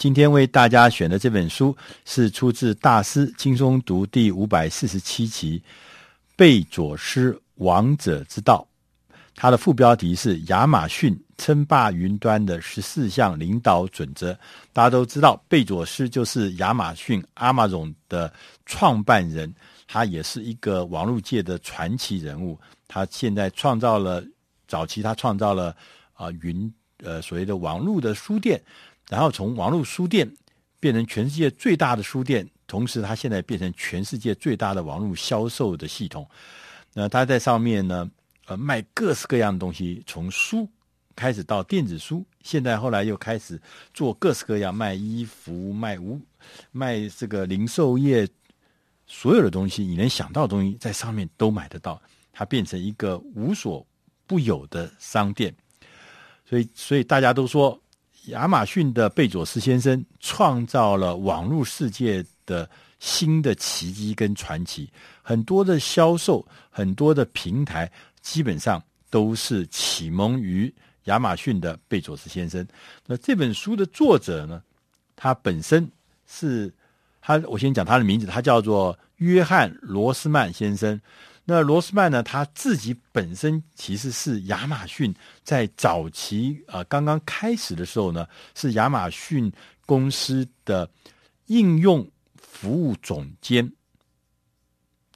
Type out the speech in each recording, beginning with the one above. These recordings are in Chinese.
今天为大家选的这本书是出自《大师轻松读》第五百四十七期《贝佐斯王者之道》，它的副标题是“亚马逊称霸云端的十四项领导准则”。大家都知道，贝佐斯就是亚马逊 Amazon 的创办人，他也是一个网络界的传奇人物。他现在创造了早期，他创造了啊、呃、云呃所谓的网络的书店。然后从网络书店变成全世界最大的书店，同时它现在变成全世界最大的网络销售的系统。那它在上面呢，呃，卖各式各样的东西，从书开始到电子书，现在后来又开始做各式各样卖衣服、卖无卖这个零售业，所有的东西你能想到的东西在上面都买得到。它变成一个无所不有的商店，所以所以大家都说。亚马逊的贝佐斯先生创造了网络世界的新的奇迹跟传奇，很多的销售，很多的平台，基本上都是启蒙于亚马逊的贝佐斯先生。那这本书的作者呢，他本身是他，我先讲他的名字，他叫做约翰罗斯曼先生。那罗斯曼呢？他自己本身其实是亚马逊在早期啊、呃、刚刚开始的时候呢，是亚马逊公司的应用服务总监。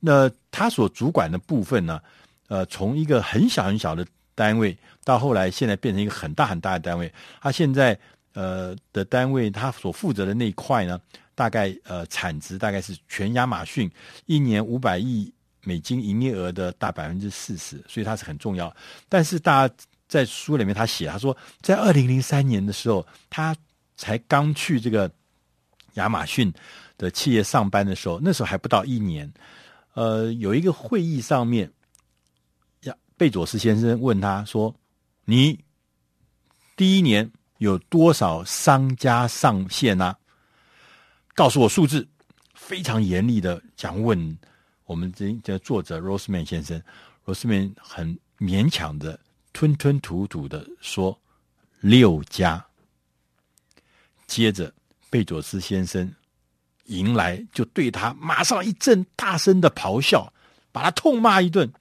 那他所主管的部分呢，呃，从一个很小很小的单位，到后来现在变成一个很大很大的单位。他现在呃的单位，他所负责的那一块呢，大概呃产值大概是全亚马逊一年五百亿。美金营业额的大百分之四十，所以它是很重要。但是大家在书里面他写，他说在二零零三年的时候，他才刚去这个亚马逊的企业上班的时候，那时候还不到一年。呃，有一个会议上面，亚贝佐斯先生问他说：“你第一年有多少商家上线啊？告诉我数字。”非常严厉的讲问。我们这这作者 Roseman 先生，Roseman 很勉强的吞吞吐吐的说六家。接着贝佐斯先生迎来就对他马上一阵大声的咆哮，把他痛骂一顿，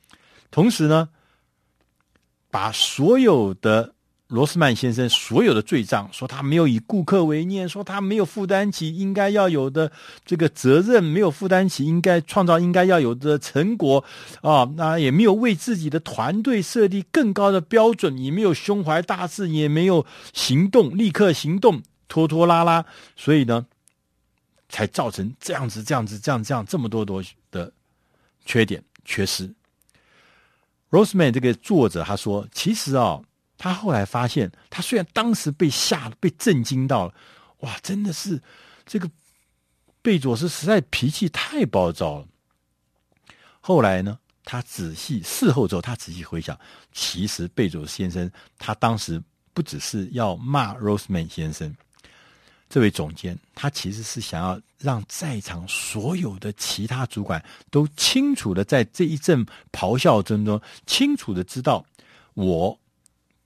同时呢，把所有的。罗斯曼先生所有的罪状，说他没有以顾客为念，说他没有负担起应该要有的这个责任，没有负担起应该创造应该要有的成果啊，那也没有为自己的团队设立更高的标准，也没有胸怀大志，也没有行动，立刻行动，拖拖拉拉，所以呢，才造成这样子、这样子、这样这样这么多多的缺点缺失。罗斯曼这个作者他说，其实啊、他后来发现，他虽然当时被吓、被震惊到了，哇，真的是这个贝佐斯实在脾气太暴躁了。后来呢，他仔细事后之后，他仔细回想，其实贝佐斯先生他当时不只是要骂 Roseman 先生这位总监，他其实是想要让在场所有的其他主管都清楚的在这一阵咆哮声中，清楚的知道我。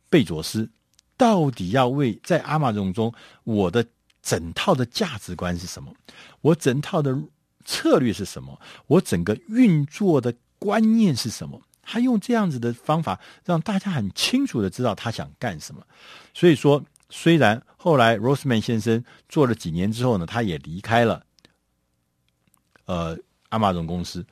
贝佐斯到底要为在亚马逊中，我的整套的价值观是什么？我整套的策略是什么？我整个运作的观念是什么？他用这样子的方法，让大家很清楚的知道他想干什么。所以说，虽然后来 Roseman 先生做了几年之后呢，他也离开了呃亚马逊公司，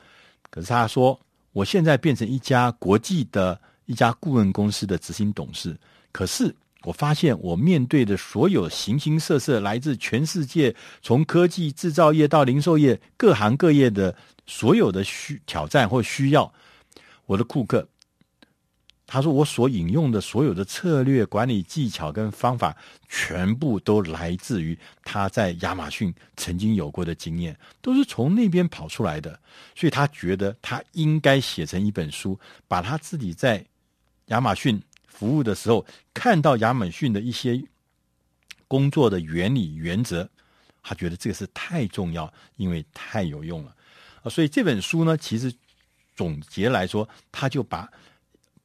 可是他说，我现在变成一家国际的。一家顾问公司的执行董事，可是我发现我面对的所有形形色色来自全世界，从科技制造业到零售业各行各业的所有的需挑战或需要，我的顾客，他说我所引用的所有的策略管理技巧跟方法，全部都来自于他在亚马逊曾经有过的经验，都是从那边跑出来的，所以他觉得他应该写成一本书，把他自己在亚马逊服务的时候，看到亚马逊的一些工作的原理原则，他觉得这个是太重要，因为太有用了啊！所以这本书呢，其实总结来说，他就把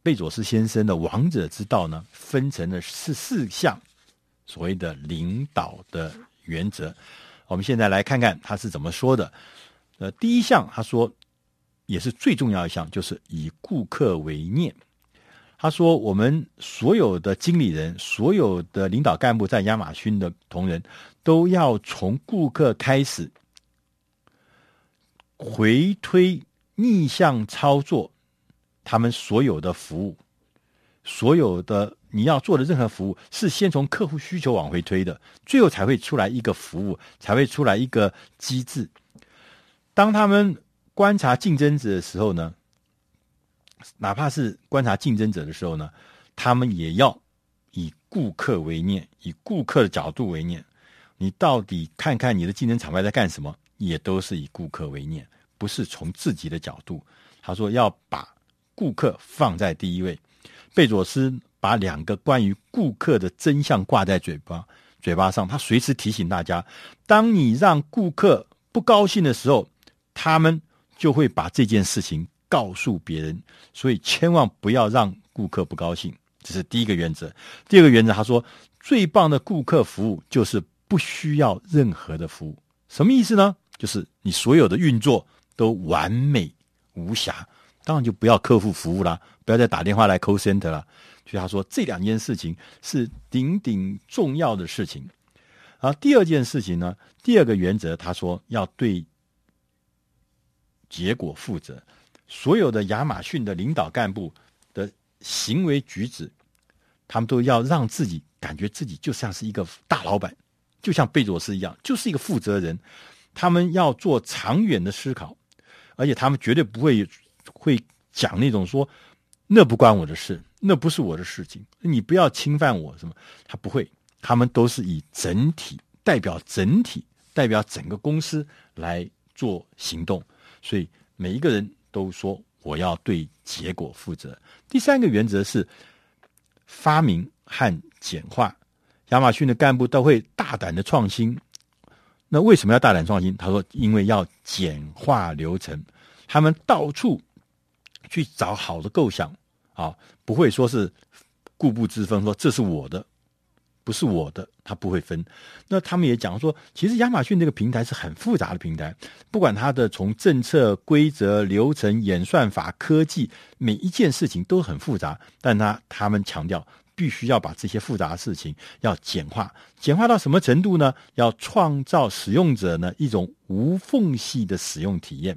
贝佐斯先生的王者之道呢，分成了四四项所谓的领导的原则。我们现在来看看他是怎么说的。呃，第一项他说也是最重要一项，就是以顾客为念。他说，我们所有的经理人、所有的领导干部在亚马逊的同仁，都要从顾客开始，回推逆向操作他们所有的服务，所有的。你要做的任何服务是先从客户需求往回推的，最后才会出来一个服务，才会出来一个机制。当他们观察竞争者的时候呢，哪怕是观察竞争者的时候呢，他们也要以顾客为念，以顾客的角度为念。你到底看看你的竞争场外在干什么，也都是以顾客为念，不是从自己的角度。他说要把顾客放在第一位。贝佐斯。把两个关于顾客的真相挂在嘴巴嘴巴上，他随时提醒大家：当你让顾客不高兴的时候，他们就会把这件事情告诉别人。所以千万不要让顾客不高兴，这是第一个原则。第二个原则，他说最棒的顾客服务就是不需要任何的服务。什么意思呢？就是你所有的运作都完美无瑕，当然就不要客户服务啦，不要再打电话来 call center 了。所以他说，这两件事情是顶顶重要的事情。然后第二件事情呢，第二个原则，他说要对结果负责。所有的亚马逊的领导干部的行为举止，他们都要让自己感觉自己就像是一个大老板，就像贝佐斯一样，就是一个负责人。他们要做长远的思考，而且他们绝对不会会讲那种说那不关我的事。那不是我的事情，你不要侵犯我什么？他不会，他们都是以整体代表整体，代表整个公司来做行动，所以每一个人都说我要对结果负责。第三个原则是发明和简化，亚马逊的干部都会大胆的创新。那为什么要大胆创新？他说，因为要简化流程，他们到处去找好的构想。啊，不会说是固步自封，说这是我的，不是我的，他不会分。那他们也讲说，其实亚马逊这个平台是很复杂的平台，不管它的从政策、规则、流程、演算法、科技，每一件事情都很复杂。但他他们强调，必须要把这些复杂的事情要简化，简化到什么程度呢？要创造使用者呢一种无缝隙的使用体验。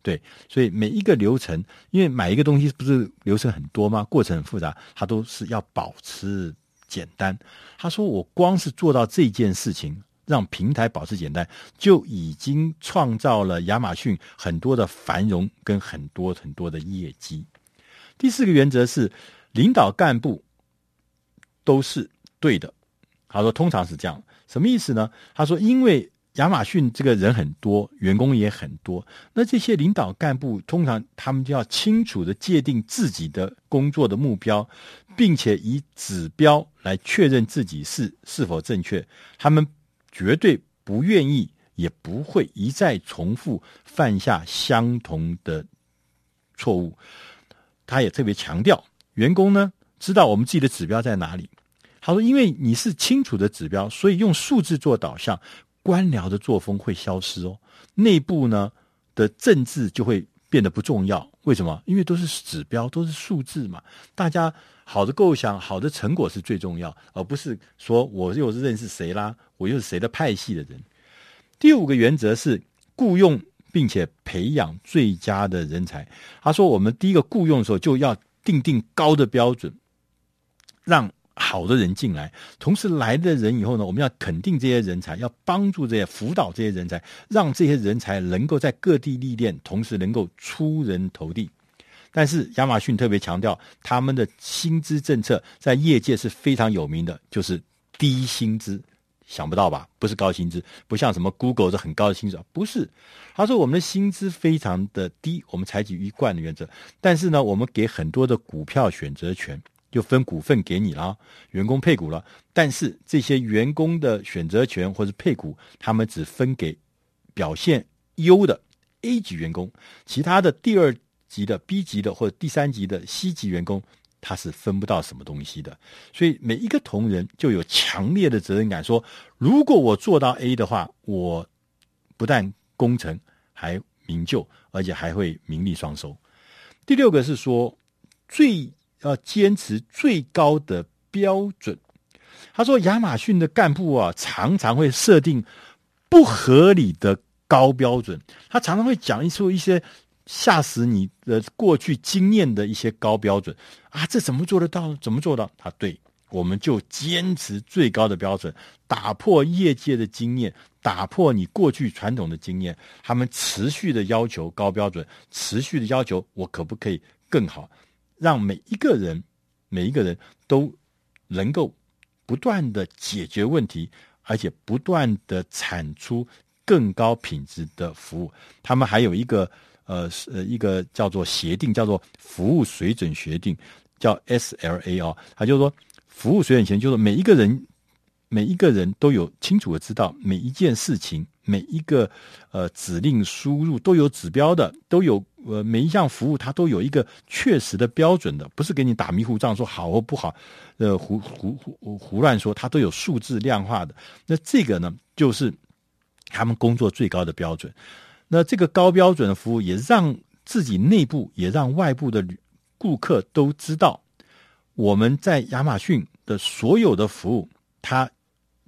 对，所以每一个流程，因为买一个东西不是流程很多吗？过程很复杂，它都是要保持简单。他说：“我光是做到这件事情，让平台保持简单，就已经创造了亚马逊很多的繁荣跟很多很多的业绩。”第四个原则是，领导干部都是对的。他说：“通常是这样，什么意思呢？”他说：“因为。”亚马逊这个人很多，员工也很多。那这些领导干部通常他们就要清楚地界定自己的工作的目标，并且以指标来确认自己是是否正确。他们绝对不愿意，也不会一再重复犯下相同的错误。他也特别强调，员工呢知道我们自己的指标在哪里。他说：“因为你是清楚的指标，所以用数字做导向。”官僚的作风会消失哦，内部呢的政治就会变得不重要。为什么？因为都是指标，都是数字嘛。大家好的构想、好的成果是最重要，而不是说我又是认识谁啦，我又是谁的派系的人。第五个原则是雇佣并且培养最佳的人才。他说，我们第一个雇佣的时候就要定定高的标准，让。好的人进来，同时来的人以后呢，我们要肯定这些人才，要帮助这些辅导这些人才，让这些人才能够在各地历练，同时能够出人头地。但是亚马逊特别强调，他们的薪资政策在业界是非常有名的，就是低薪资。想不到吧？不是高薪资，不像什么 Google 是很高的薪资，不是。他说我们的薪资非常的低，我们采取一贯的原则，但是呢，我们给很多的股票选择权。就分股份给你了，员工配股了，但是这些员工的选择权或者配股，他们只分给表现优的 A 级员工，其他的第二级的 B 级的或者第三级的 C 级员工，他是分不到什么东西的。所以每一个同仁就有强烈的责任感，说如果我做到 A 的话，我不但功成，还名就，而且还会名利双收。第六个是说，最要坚持最高的标准。他说，亚马逊的干部啊，常常会设定不合理的高标准，他常常会讲出一些吓死你的过去经验的一些高标准啊，这怎么做得到？怎么做到？他对，我们就坚持最高的标准，打破业界的经验，打破你过去传统的经验，他们持续的要求高标准，持续的要求我可不可以更好，让每一个人每一个人都能够不断的解决问题，而且不断的产出。更高品质的服务，他们还有一个呃呃一个叫做协定，叫做服务水准协定，叫 SLA 哦。他就是说，服务水准协定就是每一个人每一个人都有清楚的知道每一件事情，每一个呃指令输入都有指标的，都有呃每一项服务它都有一个确实的标准的，不是给你打迷糊仗说好或不好，呃胡胡胡胡乱说，它都有数字量化的。那这个呢，就是。他们工作最高的标准，那这个高标准的服务也让自己内部，也让外部的顾客都知道，我们在亚马逊的所有的服务，它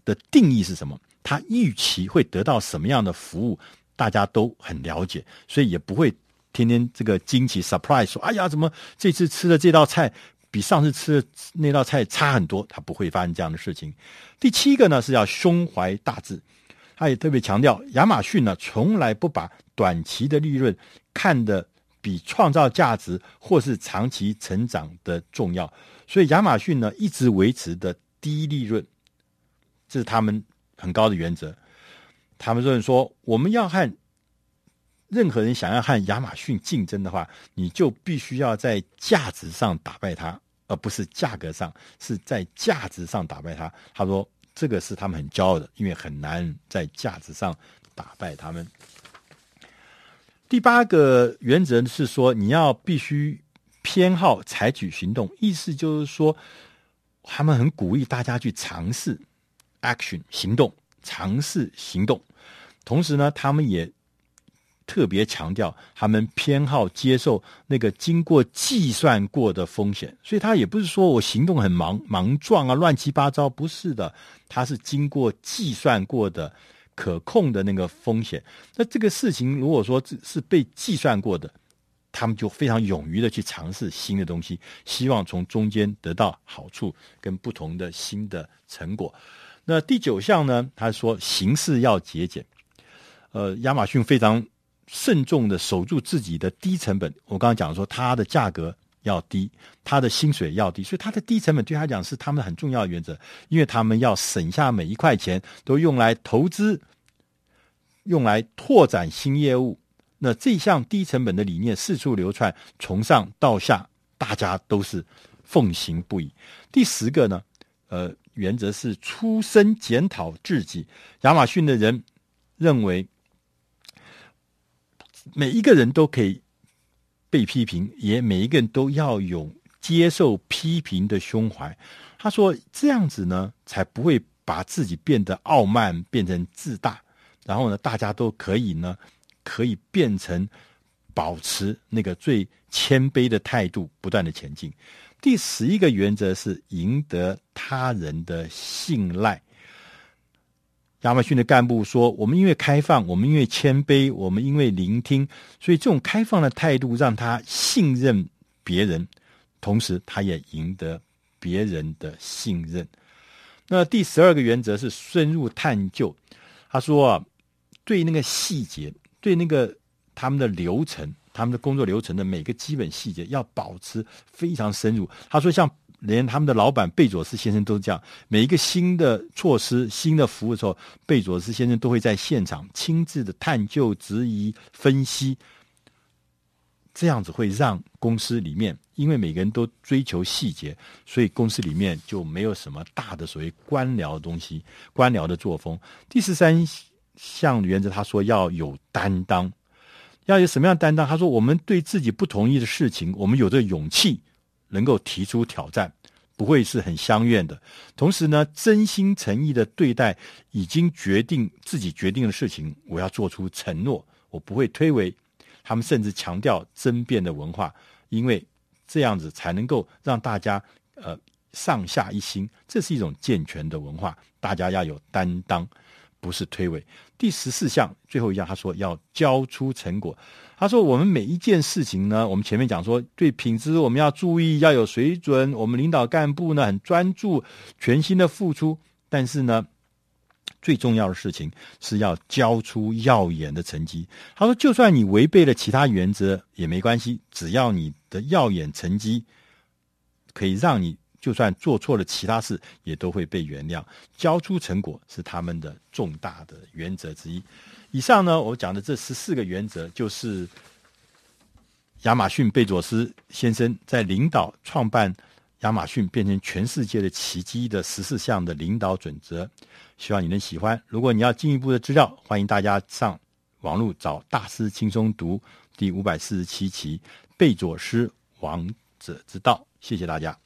的定义是什么？它预期会得到什么样的服务？大家都很了解，所以也不会天天这个惊奇 surprise 说：“哎呀，怎么这次吃的这道菜比上次吃的那道菜差很多？”他不会发生这样的事情。第七个呢，是要胸怀大志。他也特别强调，亚马逊呢，从来不把短期的利润看得比创造价值或是长期成长的重要，所以亚马逊呢，一直维持的低利润，这是他们很高的原则。他们认为说，我们要和任何人想要和亚马逊竞争的话，你就必须要在价值上打败他，而不是价格上，是在价值上打败他。他说。这个是他们很骄傲的，因为很难在价值上打败他们。第八个原则是说，你要必须偏好采取行动，意思就是说，他们很鼓励大家去尝试 action 行动，尝试行动。同时呢，他们也。特别强调，他们偏好接受那个经过计算过的风险，所以他也不是说我行动很莽莽撞啊，乱七八糟，不是的，他是经过计算过的可控的那个风险。那这个事情如果说是被计算过的，他们就非常勇于的去尝试新的东西，希望从中间得到好处跟不同的新的成果。那第九项呢，他说行事要节俭。呃，亚马逊非常。慎重的守住自己的低成本。我刚刚讲说，它的价格要低，它的薪水要低，所以它的低成本对他讲是他们很重要的原则，因为他们要省下每一块钱都用来投资，用来拓展新业务。那这项低成本的理念四处流窜，从上到下，大家都是奉行不已。第十个呢，呃，原则是出身检讨自己。亚马逊的人认为。每一个人都可以被批评，也每一个人都要有接受批评的胸怀。他说：“这样子呢，才不会把自己变得傲慢，变成自大。然后呢，大家都可以呢，可以变成保持那个最谦卑的态度，不断的前进。”第十一个原则是赢得他人的信赖。亚马逊的干部说：“我们因为开放，我们因为谦卑，我们因为聆听，所以这种开放的态度让他信任别人，同时他也赢得别人的信任。”那第十二个原则是深入探究。他说：“啊，对那个细节，对那个他们的流程，他们的工作流程的每个基本细节，要保持非常深入。”他说：“像。”连他们的老板贝佐斯先生都这样，每一个新的措施、新的服务的时候，贝佐斯先生都会在现场亲自的探究、质疑、分析。这样子会让公司里面，因为每个人都追求细节，所以公司里面就没有什么大的所谓官僚的东西、官僚的作风。第十三项原则，他说要有担当，要有什么样担当？他说我们对自己不同意的事情，我们有这勇气。能够提出挑战，不会是很相怨的。同时呢，真心诚意的对待已经决定自己决定的事情，我要做出承诺，我不会推诿。他们甚至强调争辩的文化，因为这样子才能够让大家呃上下一心，这是一种健全的文化。大家要有担当，不是推诿。第十四项最后一项，他说要交出成果。他说我们每一件事情呢，我们前面讲说对品质我们要注意，要有水准。我们领导干部呢很专注，全心的付出，但是呢。最重要的事情是要交出耀眼的成绩。他说：“就算你违背了其他原则也没关系，只要你的耀眼成绩可以让你就算做错了其他事也都会被原谅。交出成果是他们的重大的原则之一。以上呢，我讲的这十四个原则，就是亚马逊贝佐斯先生在领导创办。”亚马逊变成全世界的奇迹的十四项的领导准则，希望你能喜欢。如果你要进一步的资料，欢迎大家上网络找《大师轻松读》第五百四十七期《贝佐斯王者之道》。谢谢大家。